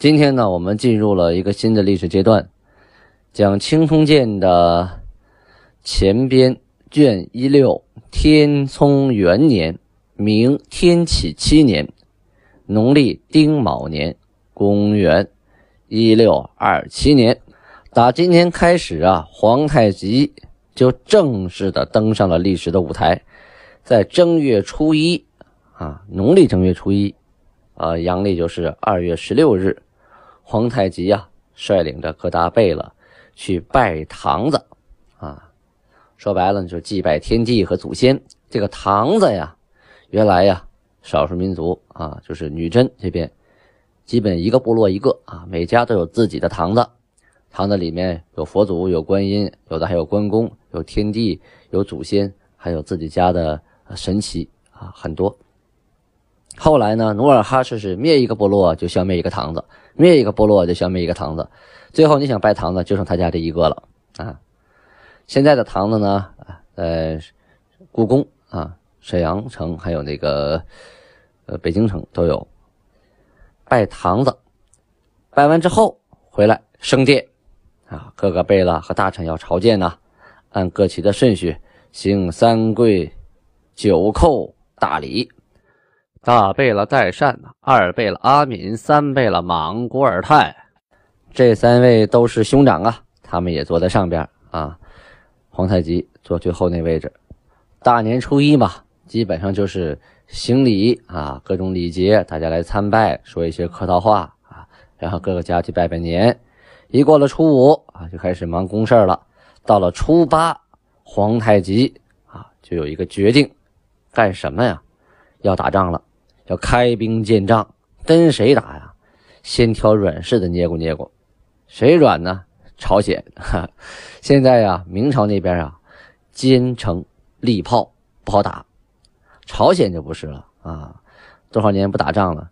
今天呢，我们进入了一个新的历史阶段，讲《清通鉴》的前编卷一六，天聪元年，明天启七年，农历丁卯年，公元一六二七年。打今天开始啊，皇太极就正式的登上了历史的舞台，在正月初一啊，农历正月初一，啊，阳历就是二月十六日。皇太极呀，率领着各大贝勒去拜堂子，啊，说白了就祭拜天地和祖先。这个堂子呀，原来呀，少数民族啊，就是女真这边，基本一个部落一个啊，每家都有自己的堂子，堂子里面有佛祖、有观音，有的还有关公、有天地、有祖先，还有自己家的神奇啊，很多。后来呢，努尔哈赤是灭一个部落就消灭一个堂子，灭一个部落就消灭一个堂子，最后你想拜堂子就剩他家这一个了啊。现在的堂子呢，呃，故宫啊、沈阳城还有那个呃北京城都有拜堂子，拜完之后回来升殿啊，各个贝勒和大臣要朝见呐，按各旗的顺序行三跪九叩大礼。大贝勒代善二贝勒阿敏，三贝勒莽古尔泰，这三位都是兄长啊，他们也坐在上边啊。皇太极坐最后那位置。大年初一嘛，基本上就是行礼啊，各种礼节，大家来参拜，说一些客套话啊，然后各个家去拜拜年。一过了初五啊，就开始忙公事了。到了初八，皇太极啊，就有一个决定，干什么呀？要打仗了。要开兵见仗，跟谁打呀？先挑软柿子捏过捏过，谁软呢？朝鲜。现在呀，明朝那边啊，坚城利炮不好打，朝鲜就不是了啊。多少年不打仗了？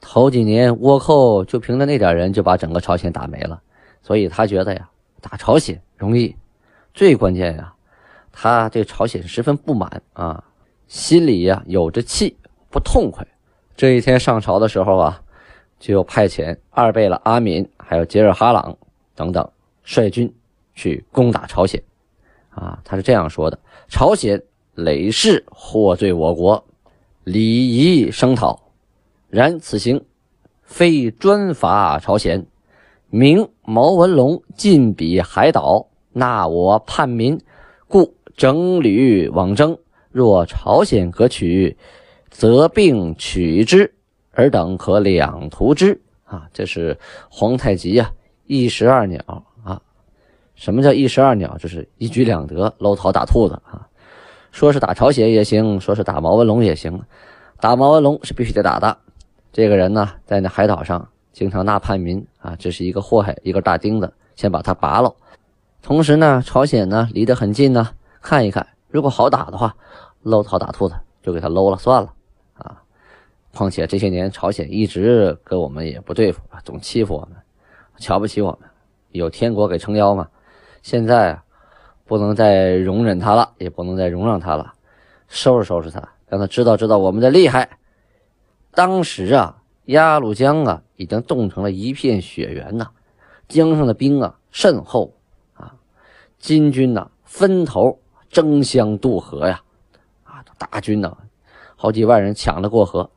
头几年倭寇就凭着那点人就把整个朝鲜打没了，所以他觉得呀，打朝鲜容易。最关键呀，他对朝鲜十分不满啊，心里呀有着气，不痛快。这一天上朝的时候啊，就派遣二贝勒阿敏，还有杰尔哈朗等等率军去攻打朝鲜。啊，他是这样说的：朝鲜累世获罪我国，礼仪声讨。然此行非专伐朝鲜，明毛文龙进彼海岛，纳我叛民，故整旅往征。若朝鲜可取。则并取之，尔等可两图之啊！这是皇太极呀，一石二鸟啊！什么叫一石二鸟？就是一举两得，搂草打兔子啊！说是打朝鲜也行，说是打毛文龙也行。打毛文龙是必须得打的。这个人呢，在那海岛上经常纳叛民啊，这是一个祸害，一个大钉子，先把他拔了。同时呢，朝鲜呢离得很近呢，看一看，如果好打的话，搂草打兔子就给他搂了算了。况且这些年朝鲜一直跟我们也不对付，总欺负我们，瞧不起我们，有天国给撑腰嘛。现在啊，不能再容忍他了，也不能再容让他了，收拾收拾他，让他知道知道我们的厉害。当时啊，鸭绿江啊已经冻成了一片雪原呐，江上的冰啊甚厚啊，金军呐分头争相渡河呀，啊，大军呐好几万人抢着过河。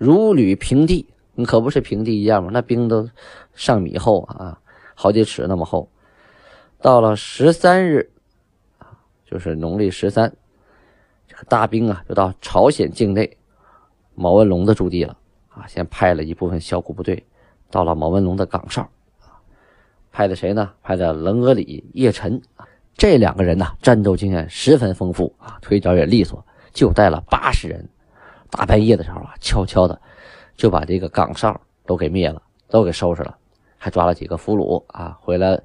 如履平地，你可不是平地一样吗？那冰都上米厚啊，好几尺那么厚。到了十三日，就是农历十三，这个大兵啊，就到朝鲜境内毛文龙的驻地了啊。先派了一部分小股部队到了毛文龙的岗哨，派的谁呢？派的棱额里、叶晨啊，这两个人呢，战斗经验十分丰富啊，腿脚也利索，就带了八十人。大半夜的时候啊，悄悄的就把这个岗哨都给灭了，都给收拾了还抓了几个俘虏啊，回来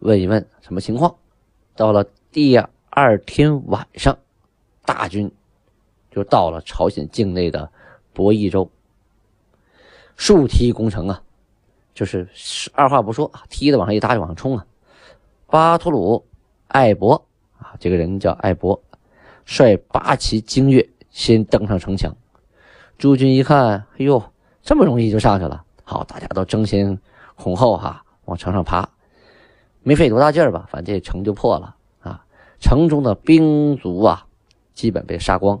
问一问什么情况。到了第二天晚上，大军就到了朝鲜境内的博弈州，竖梯攻城啊，就是二话不说，梯子往上一搭就往上冲啊。巴图鲁艾博啊，这个人叫艾博，率八旗精锐先登上城墙。诸军一看，哎呦，这么容易就上去了，好，大家都争先恐后哈，往城上爬，没费多大劲儿吧，反正这城就破了啊。城中的兵卒啊，基本被杀光，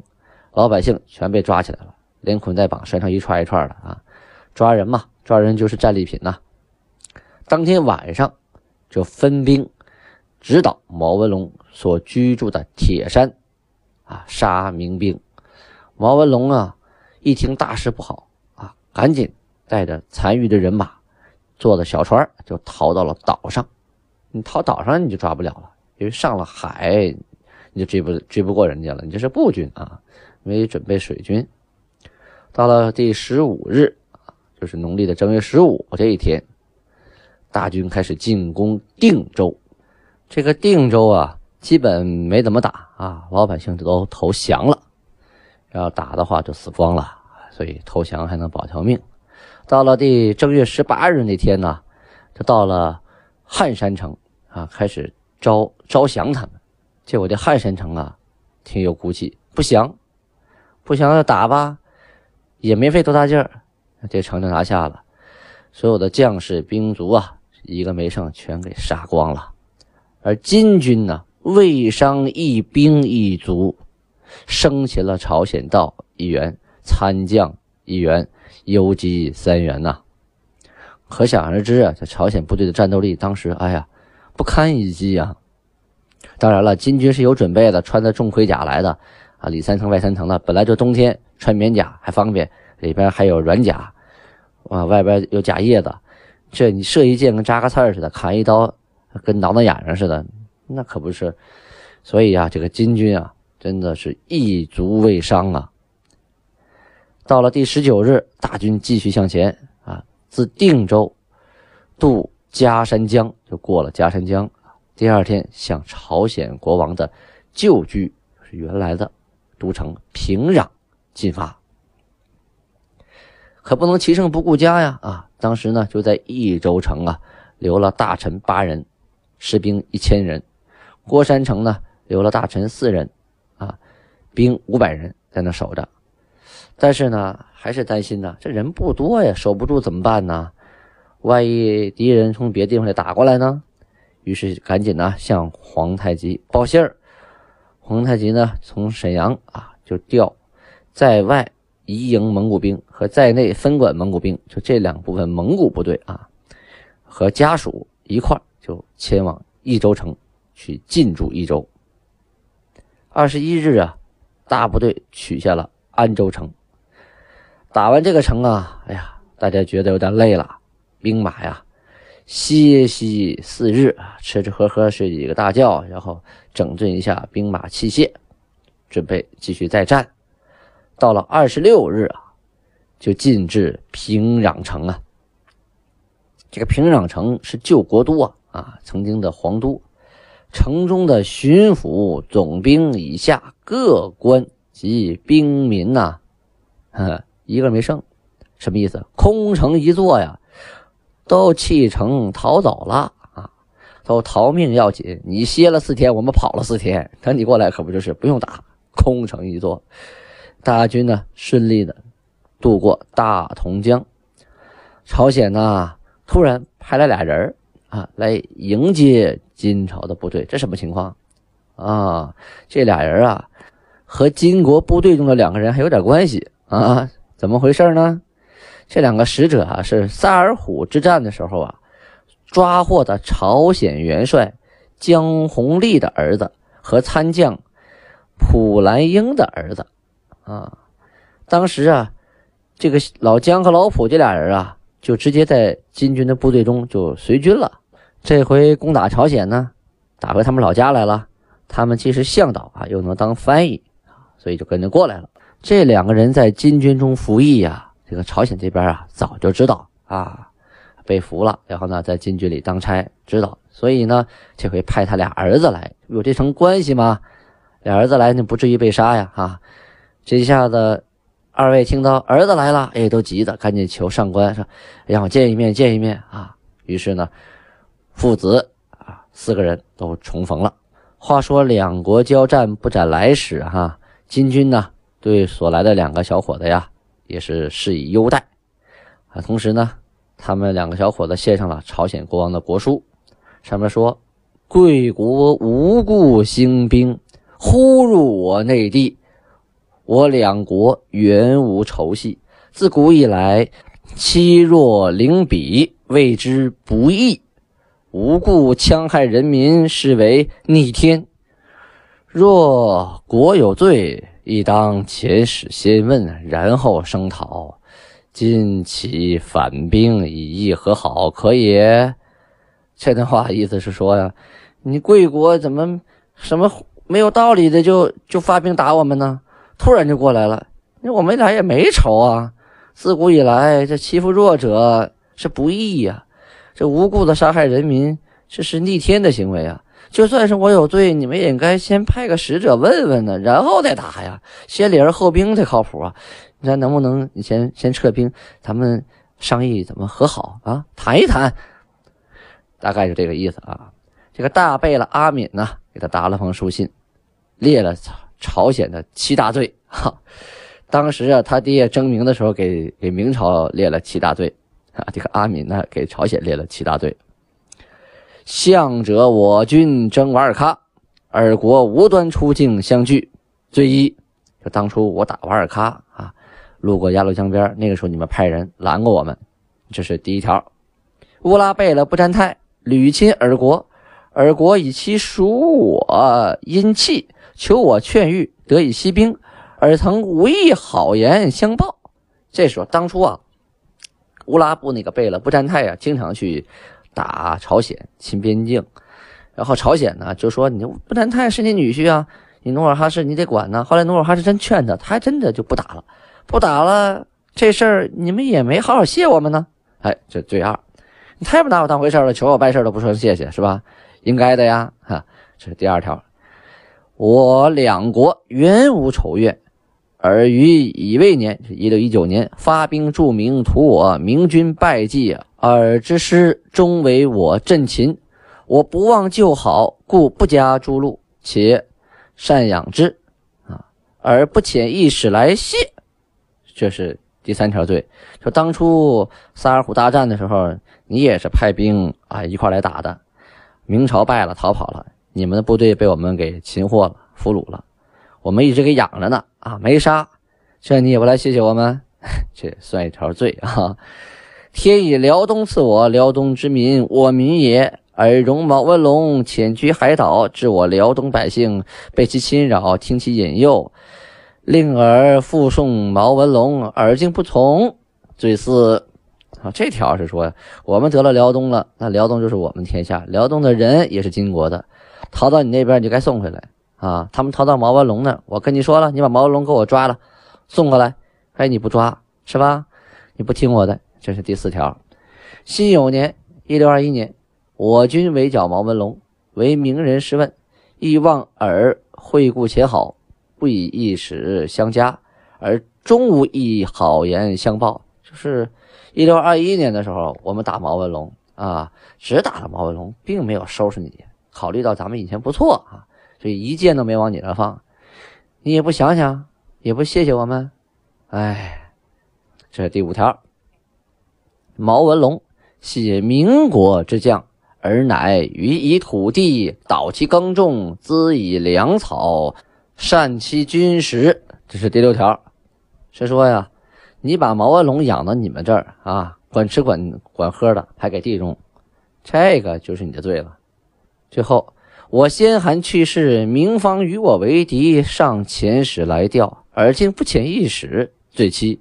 老百姓全被抓起来了，连捆带绑，拴成一串一串的啊。抓人嘛，抓人就是战利品呐。当天晚上就分兵直捣毛文龙所居住的铁山，啊，杀民兵。毛文龙啊。一听大事不好啊，赶紧带着残余的人马，坐着小船就逃到了岛上。你逃岛上你就抓不了了，因为上了海你就追不追不过人家了。你这是步军啊，没准备水军。到了第十五日，就是农历的正月十五这一天，大军开始进攻定州。这个定州啊，基本没怎么打啊，老百姓都投降了。要打的话就死光了，所以投降还能保条命。到了第正月十八日那天呢，就到了汉山城啊，开始招招降他们。结果这汉山城啊，挺有骨气，不降，不降就打吧，也没费多大劲儿，这城就拿下了。所有的将士兵卒啊，一个没剩，全给杀光了。而金军呢，未伤一兵一卒。生擒了朝鲜道一员，参将一员，游击三员呐，可想而知啊，这朝鲜部队的战斗力当时，哎呀，不堪一击啊！当然了，金军是有准备的，穿的重盔甲来的啊，里三层外三层的，本来就冬天穿棉甲还方便，里边还有软甲，啊，外边有甲叶子，这你射一箭跟扎个刺似的，砍一刀跟挠挠痒痒似的，那可不是。所以啊，这个金军啊。真的是一卒未伤啊！到了第十九日，大军继续向前啊，自定州渡嘉山江，就过了嘉山江。第二天向朝鲜国王的旧居，是原来的都城平壤进发。可不能齐胜不顾家呀！啊，当时呢就在益州城啊留了大臣八人，士兵一千人；郭山城呢留了大臣四人。兵五百人在那守着，但是呢，还是担心呢，这人不多呀，守不住怎么办呢？万一敌人从别的地方来打过来呢？于是赶紧呢向皇太极报信儿。皇太极呢从沈阳啊就调在外移营蒙古兵和在内分管蒙古兵，就这两部分蒙古部队啊和家属一块就前往益州城去进驻益州。二十一日啊。大部队取下了安州城，打完这个城啊，哎呀，大家觉得有点累了，兵马呀歇息四日，吃吃喝喝睡几个大觉，然后整顿一下兵马器械，准备继续再战。到了二十六日啊，就进至平壤城啊。这个平壤城是旧国都啊，啊，曾经的皇都。城中的巡抚、总兵以下各官及兵民呐，呵一个没剩，什么意思？空城一座呀，都弃城逃走了啊，都逃命要紧。你歇了四天，我们跑了四天，等你过来可不就是不用打，空城一座。大军呢，顺利的渡过大同江。朝鲜呢，突然派来俩人啊，来迎接。金朝的部队，这什么情况啊？这俩人啊，和金国部队中的两个人还有点关系啊？怎么回事呢？这两个使者啊，是萨尔浒之战的时候啊，抓获的朝鲜元帅姜弘立的儿子和参将普兰英的儿子啊。当时啊，这个老姜和老普这俩人啊，就直接在金军的部队中就随军了。这回攻打朝鲜呢，打回他们老家来了。他们既是向导啊，又能当翻译，所以就跟着过来了。这两个人在金军中服役呀，这个朝鲜这边啊早就知道啊，被俘了，然后呢在金军里当差，知道，所以呢这回派他俩儿子来，有这层关系吗？俩儿子来，那不至于被杀呀！啊，这一下子，二位听到儿子来了，哎，都急的赶紧求上官说让我见一面，见一面啊！于是呢，父子啊四个人都重逢了。话说两国交战不斩来使哈，金军呢对所来的两个小伙子呀也是施以优待啊，同时呢，他们两个小伙子献上了朝鲜国王的国书，上面说贵国无故兴兵。忽入我内地，我两国原无仇隙，自古以来，欺弱凌鄙，谓之不义。无故戕害人民，是为逆天。若国有罪，亦当遣使先问，然后声讨。今起反兵，以议和好，可也？这段话意思是说呀，你贵国怎么什么？没有道理的就就发兵打我们呢，突然就过来了。那我们俩也没仇啊，自古以来这欺负弱者是不义呀，这无故的杀害人民，这是逆天的行为啊！就算是我有罪，你们也应该先派个使者问问呢，然后再打呀。先礼而后兵才靠谱啊！你看能不能你先先撤兵，咱们商议怎么和好啊？谈一谈，大概是这个意思啊。这个大贝勒阿敏呢？给他打了封书信，列了朝鲜的七大罪。哈，当时啊，他爹征明的时候，给给明朝列了七大罪啊。这个阿敏呢，给朝鲜列了七大罪。向者我军征瓦尔喀，尔国无端出境相拒。罪一，就当初我打瓦尔喀啊，路过鸭绿江边，那个时候你们派人拦过我们，这是第一条。乌拉贝勒不沾泰屡侵尔国。尔国以其属我阴气，求我劝谕，得以息兵。尔曾无意好言相报。这时候，当初啊，乌拉布那个贝勒不占泰啊，经常去打朝鲜，侵边境。然后朝鲜呢就说：“你不占泰是你女婿啊，你努尔哈赤你得管呢。”后来努尔哈赤真劝他，他还真的就不打了。不打了，这事儿你们也没好好谢我们呢。哎，这罪二，你太不拿我当回事了，求我办事都不说谢谢，是吧？应该的呀，哈，这是第二条。我两国原无仇怨，而于乙未年（一六一九年）发兵助明，图我明军败绩，尔之师终为我阵擒。我不忘旧好，故不加诛戮，且赡养之，啊，而不遣一使来谢。这是第三条罪。说当初萨尔浒大战的时候，你也是派兵啊一块来打的。明朝败了，逃跑了，你们的部队被我们给擒获了，俘虏了，我们一直给养着呢，啊，没杀，这你也不来谢谢我们，这算一条罪啊！天以辽东赐我，辽东之民，我民也，而容毛文龙潜居海岛，致我辽东百姓被其侵扰，听其引诱，令尔附送毛文龙，尔竟不从，罪四。啊，这条是说我们得了辽东了，那辽东就是我们天下，辽东的人也是金国的，逃到你那边你就该送回来。啊。他们逃到毛文龙那儿，我跟你说了，你把毛文龙给我抓了，送过来。哎，你不抓是吧？你不听我的，这是第四条。辛酉年（一六二一年），我军围剿毛文龙，为名人试问，亦望尔惠顾且好，不以一使相加，而终无一好言相报，就是。一六二一年的时候，我们打毛文龙啊，只打了毛文龙，并没有收拾你。考虑到咱们以前不错啊，所以一箭都没往你那放。你也不想想，也不谢谢我们，哎，这是第五条。毛文龙系民国之将，而乃予以土地，导其耕种，滋以粮草，善其军食。这是第六条。谁说呀？你把毛文龙养到你们这儿啊，管吃管管喝的，还给地种，这个就是你的罪了。最后，我先寒去世，明方与我为敌，上遣使来调，而今不遣一使，罪七。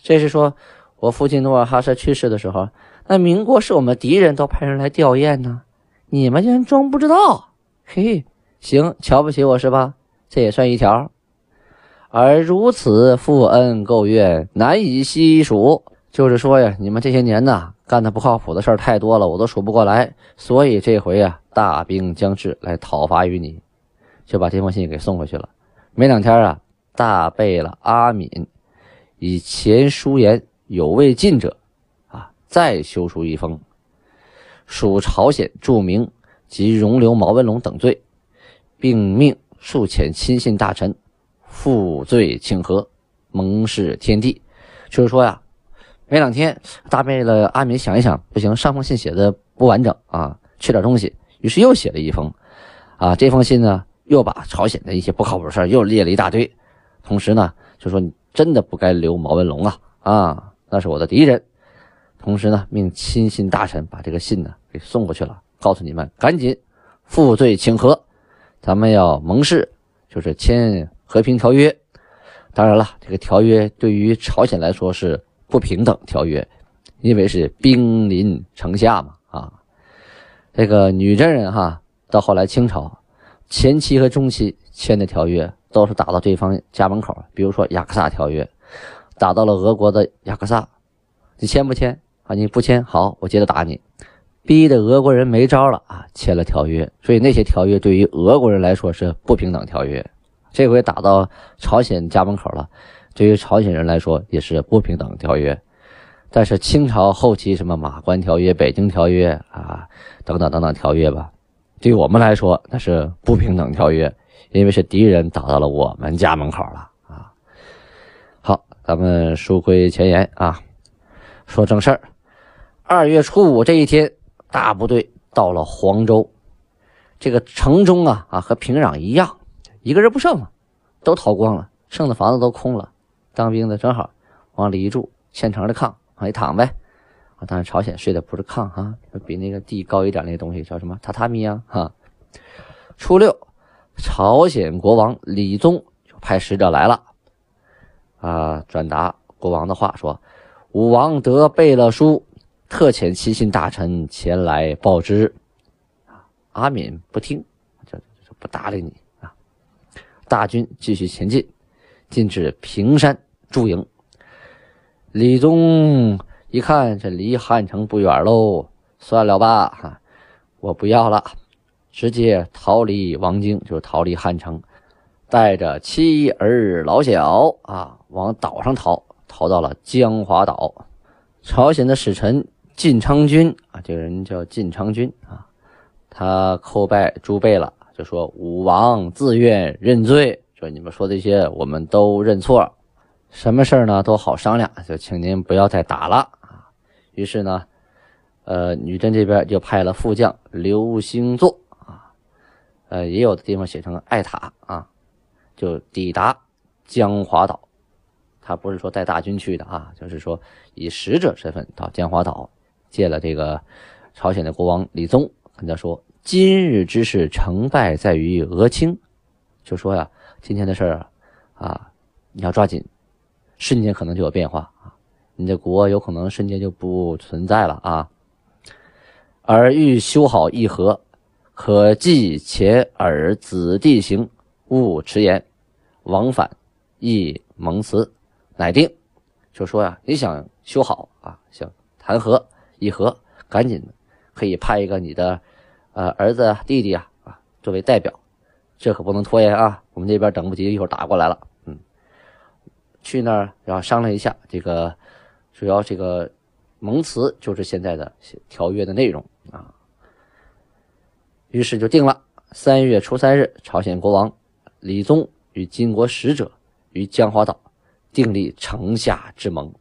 这是说我父亲努尔哈赤去世的时候，那民国是我们敌人，都派人来吊唁呢，你们竟然装不知道？嘿，行，瞧不起我是吧？这也算一条。而如此负恩垢怨难以悉数，就是说呀，你们这些年呢干的不靠谱的事儿太多了，我都数不过来，所以这回啊大兵将至，来讨伐于你，就把这封信给送回去了。没两天啊，大贝勒阿敏以前书言有未尽者，啊，再修书一封，属朝鲜著名及容留毛文龙等罪，并命数遣亲信大臣负罪请和，蒙示天地。就是说呀。没两天，大贝勒阿敏想一想，不行，上封信写的不完整啊，缺点东西，于是又写了一封，啊，这封信呢，又把朝鲜的一些不靠谱事又列了一大堆，同时呢，就说你真的不该留毛文龙啊，啊，那是我的敌人，同时呢，命亲信大臣把这个信呢给送过去了，告诉你们赶紧负罪请和，咱们要盟誓，就是签和平条约。当然了，这个条约对于朝鲜来说是。不平等条约，因为是兵临城下嘛啊，这个女真人哈，到后来清朝前期和中期签的条约都是打到对方家门口，比如说雅克萨条约，打到了俄国的雅克萨，你签不签啊？你不签，好，我接着打你，逼得俄国人没招了啊，签了条约。所以那些条约对于俄国人来说是不平等条约，这回打到朝鲜家门口了。对于朝鲜人来说也是不平等条约，但是清朝后期什么马关条约、北京条约啊等等等等条约吧，对我们来说那是不平等条约，因为是敌人打到了我们家门口了啊。好，咱们书归前言啊，说正事儿。二月初五这一天，大部队到了黄州，这个城中啊啊和平壤一样，一个人不剩了，都逃光了，剩的房子都空了。当兵的正好往里一住，现成的炕往里躺呗。啊，当然朝鲜睡的不是炕哈，比那个地高一点那个东西叫什么榻榻米啊哈。初六，朝鲜国王李宗就派使者来了，啊，转达国王的话说：“武王得贝勒书，特遣亲信大臣前来报之。”啊，阿敏不听，就就不搭理你啊。大军继续前进，进至平山。驻营，李宗一看这离汉城不远喽，算了吧，哈，我不要了，直接逃离王京，就逃离汉城，带着妻儿老小啊，往岛上逃，逃到了江华岛。朝鲜的使臣晋昌君啊，这个人叫晋昌君啊，他叩拜诸贝了，就说武王自愿认罪，说你们说这些，我们都认错。什么事儿呢都好商量，就请您不要再打了啊。于是呢，呃，女真这边就派了副将刘兴作啊，呃，也有的地方写成艾塔啊，就抵达江华岛。他不是说带大军去的啊，就是说以使者身份到江华岛，见了这个朝鲜的国王李宗，跟他说：“今日之事成败在于俄清，就说呀，今天的事儿啊，你要抓紧。”瞬间可能就有变化啊！你的国有可能瞬间就不存在了啊！而欲修好议和，可继前尔子弟行，勿迟延，往返亦蒙辞，乃定。就说呀，你想修好啊，想谈和议和，赶紧可以派一个你的呃儿子弟弟啊啊作为代表，这可不能拖延啊！我们这边等不及，一会儿打过来了。去那儿然后商量一下，这个主要这个盟词就是现在的条约的内容啊。于是就定了三月初三日，朝鲜国王李宗与金国使者于江华岛订立城下之盟。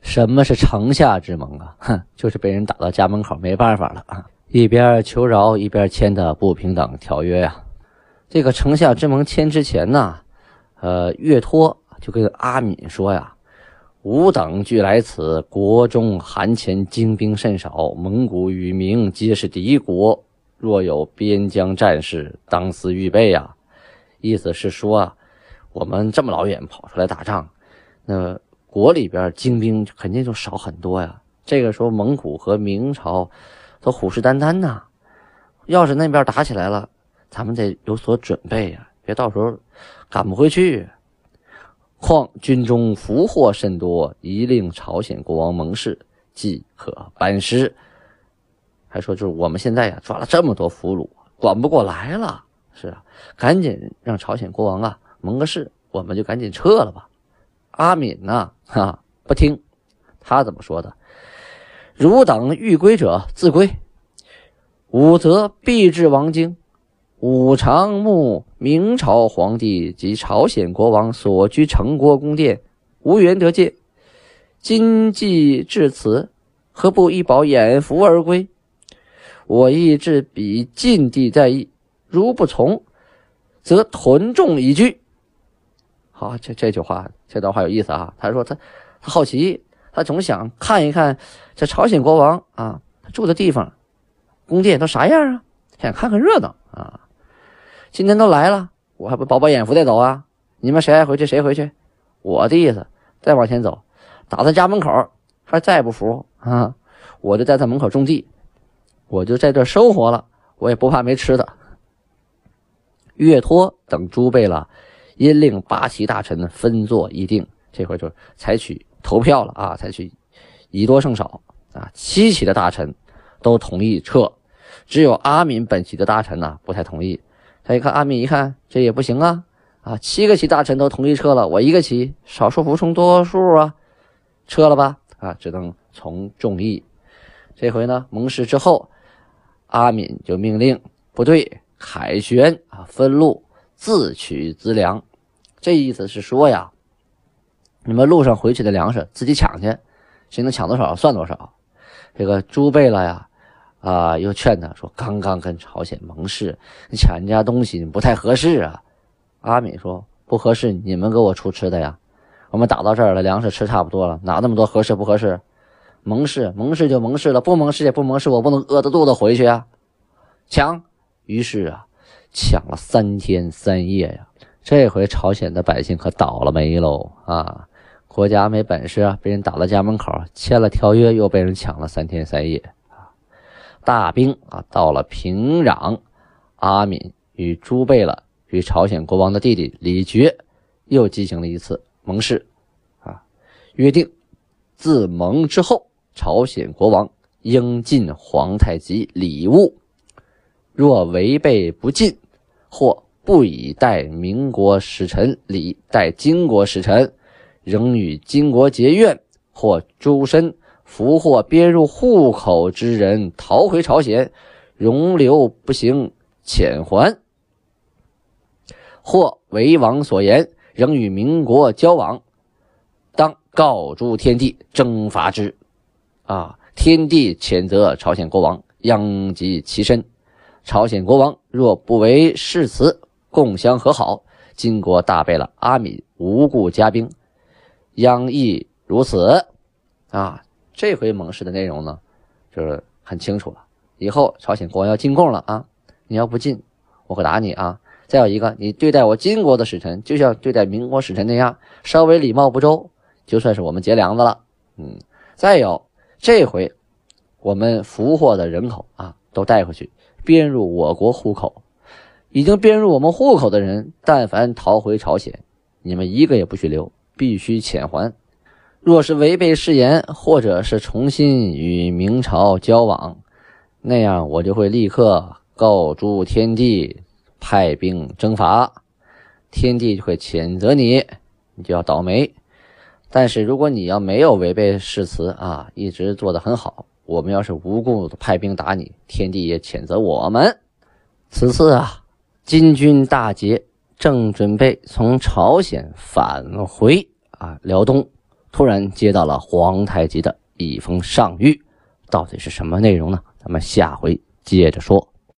什么是城下之盟啊？哼，就是被人打到家门口没办法了啊，一边求饶一边签的不平等条约呀。这个城下之盟签之前呢，呃，岳托。就跟阿敏说呀：“吾等俱来此，国中韩前精兵甚少，蒙古与明皆是敌国。若有边疆战事，当思预备呀。”意思是说啊，我们这么老远跑出来打仗，那国里边精兵肯定就少很多呀。这个时候蒙古和明朝都虎视眈眈呐，要是那边打起来了，咱们得有所准备呀，别到时候赶不回去。况军中俘获甚多，宜令朝鲜国王蒙氏即可班师。还说就是我们现在呀抓了这么多俘虏，管不过来了。是啊，赶紧让朝鲜国王啊蒙个事，我们就赶紧撤了吧。阿敏呢，哈不听，他怎么说的？汝等欲归者自归，吾则必至王京。五常慕明朝皇帝及朝鲜国王所居城国宫殿，无缘得见。今既至此，何不一饱眼福而归？我亦至彼禁地在意，如不从，则屯众以居。好，这这句话，这段话有意思啊。他说他他好奇，他总想看一看这朝鲜国王啊，他住的地方，宫殿都啥样啊？想看看热闹啊。今天都来了，我还不饱饱眼福再走啊？你们谁爱回去谁回去。我的意思，再往前走，打他家门口，还再不服啊？我就在他门口种地，我就在这生活了，我也不怕没吃的。岳托等诸贝了，因令八旗大臣分作议定，这回就采取投票了啊，采取以多胜少啊，七旗的大臣都同意撤，只有阿敏本旗的大臣呢不太同意。他一看阿敏，一看这也不行啊！啊，七个旗大臣都同意撤了，我一个旗，少数服从多数啊，撤了吧！啊，只能从众议。这回呢，盟誓之后，阿敏就命令部队凯旋啊，分路自取资粮。这意思是说呀，你们路上回去的粮食自己抢去，谁能抢多少算多少。这个朱贝了呀。啊！又劝他说：“刚刚跟朝鲜盟誓，你抢人家东西不太合适啊。”阿敏说：“不合适，你们给我出吃的呀。我们打到这儿了，粮食吃差不多了，哪那么多合适不合适？盟誓，盟誓就盟誓了，不盟誓也不盟誓，我不能饿着肚子回去啊！抢！于是啊，抢了三天三夜呀。这回朝鲜的百姓可倒了霉喽啊！国家没本事啊，被人打到家门口，签了条约又被人抢了三天三夜。大兵啊，到了平壤，阿敏与朱贝勒与朝鲜国王的弟弟李傕又进行了一次盟誓，啊，约定自盟之后，朝鲜国王应进皇太极礼物，若违背不进，或不以待民国使臣礼待金国使臣，仍与金国结怨，或诸身。俘获编入户口之人逃回朝鲜，容留不行遣还，或为王所言，仍与民国交往，当告诸天地征伐之。啊！天地谴责朝鲜国王，殃及其身。朝鲜国王若不为誓词，共相和好，金国大败了阿敏，无故加兵，殃亦如此。啊！这回盟誓的内容呢，就是很清楚了。以后朝鲜国王要进贡了啊，你要不进，我可打你啊！再有一个，你对待我金国的使臣，就像对待民国使臣那样，稍微礼貌不周，就算是我们结梁子了。嗯，再有这回，我们俘获的人口啊，都带回去编入我国户口。已经编入我们户口的人，但凡逃回朝鲜，你们一个也不许留，必须遣还。若是违背誓言，或者是重新与明朝交往，那样我就会立刻告诸天帝，派兵征伐，天帝就会谴责你，你就要倒霉。但是如果你要没有违背誓词啊，一直做得很好，我们要是无故派兵打你，天帝也谴责我们。此次啊，金军大捷，正准备从朝鲜返回啊辽东。突然接到了皇太极的一封上谕，到底是什么内容呢？咱们下回接着说。